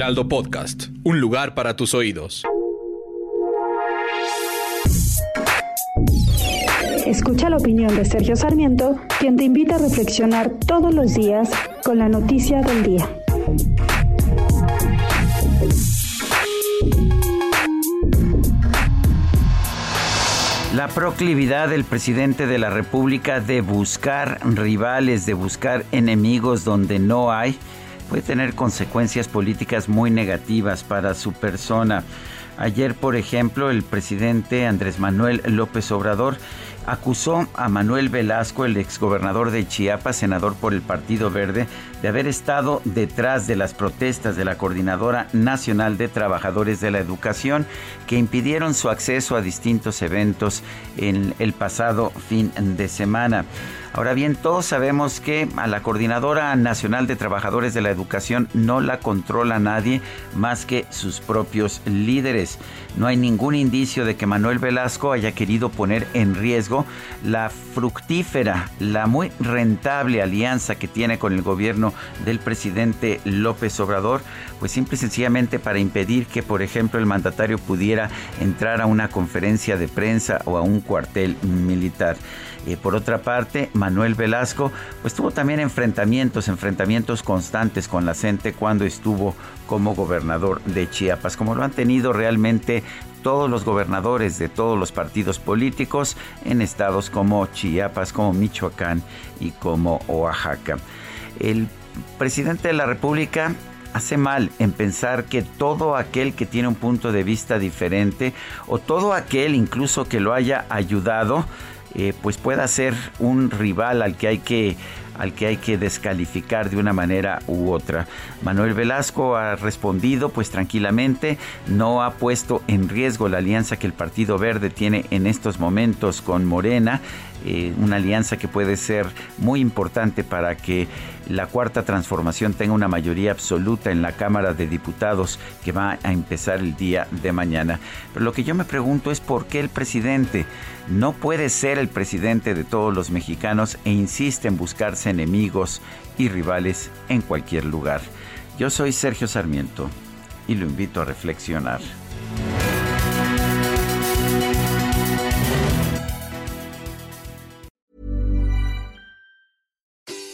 Heraldo Podcast, un lugar para tus oídos. Escucha la opinión de Sergio Sarmiento, quien te invita a reflexionar todos los días con la noticia del día. La proclividad del presidente de la República de buscar rivales, de buscar enemigos donde no hay, puede tener consecuencias políticas muy negativas para su persona. Ayer, por ejemplo, el presidente Andrés Manuel López Obrador acusó a Manuel Velasco, el exgobernador de Chiapas, senador por el Partido Verde, de haber estado detrás de las protestas de la Coordinadora Nacional de Trabajadores de la Educación que impidieron su acceso a distintos eventos en el pasado fin de semana. Ahora bien, todos sabemos que a la Coordinadora Nacional de Trabajadores de la Educación no la controla nadie más que sus propios líderes. No hay ningún indicio de que Manuel Velasco haya querido poner en riesgo la fructífera, la muy rentable alianza que tiene con el gobierno del presidente López Obrador, pues simple y sencillamente para impedir que, por ejemplo, el mandatario pudiera entrar a una conferencia de prensa o a un cuartel militar. Eh, por otra parte, Manuel Velasco pues tuvo también enfrentamientos, enfrentamientos constantes con la gente cuando estuvo como gobernador de Chiapas, como lo han tenido realmente todos los gobernadores de todos los partidos políticos en estados como Chiapas, como Michoacán y como Oaxaca. El presidente de la República hace mal en pensar que todo aquel que tiene un punto de vista diferente o todo aquel incluso que lo haya ayudado eh, pues pueda ser un rival al que hay que al que hay que descalificar de una manera u otra. Manuel Velasco ha respondido pues tranquilamente, no ha puesto en riesgo la alianza que el Partido Verde tiene en estos momentos con Morena, eh, una alianza que puede ser muy importante para que la cuarta transformación tenga una mayoría absoluta en la Cámara de Diputados que va a empezar el día de mañana. Pero lo que yo me pregunto es por qué el presidente no puede ser el presidente de todos los mexicanos e insiste en buscarse enemigos y rivales en cualquier lugar. Yo soy Sergio Sarmiento y lo invito a reflexionar.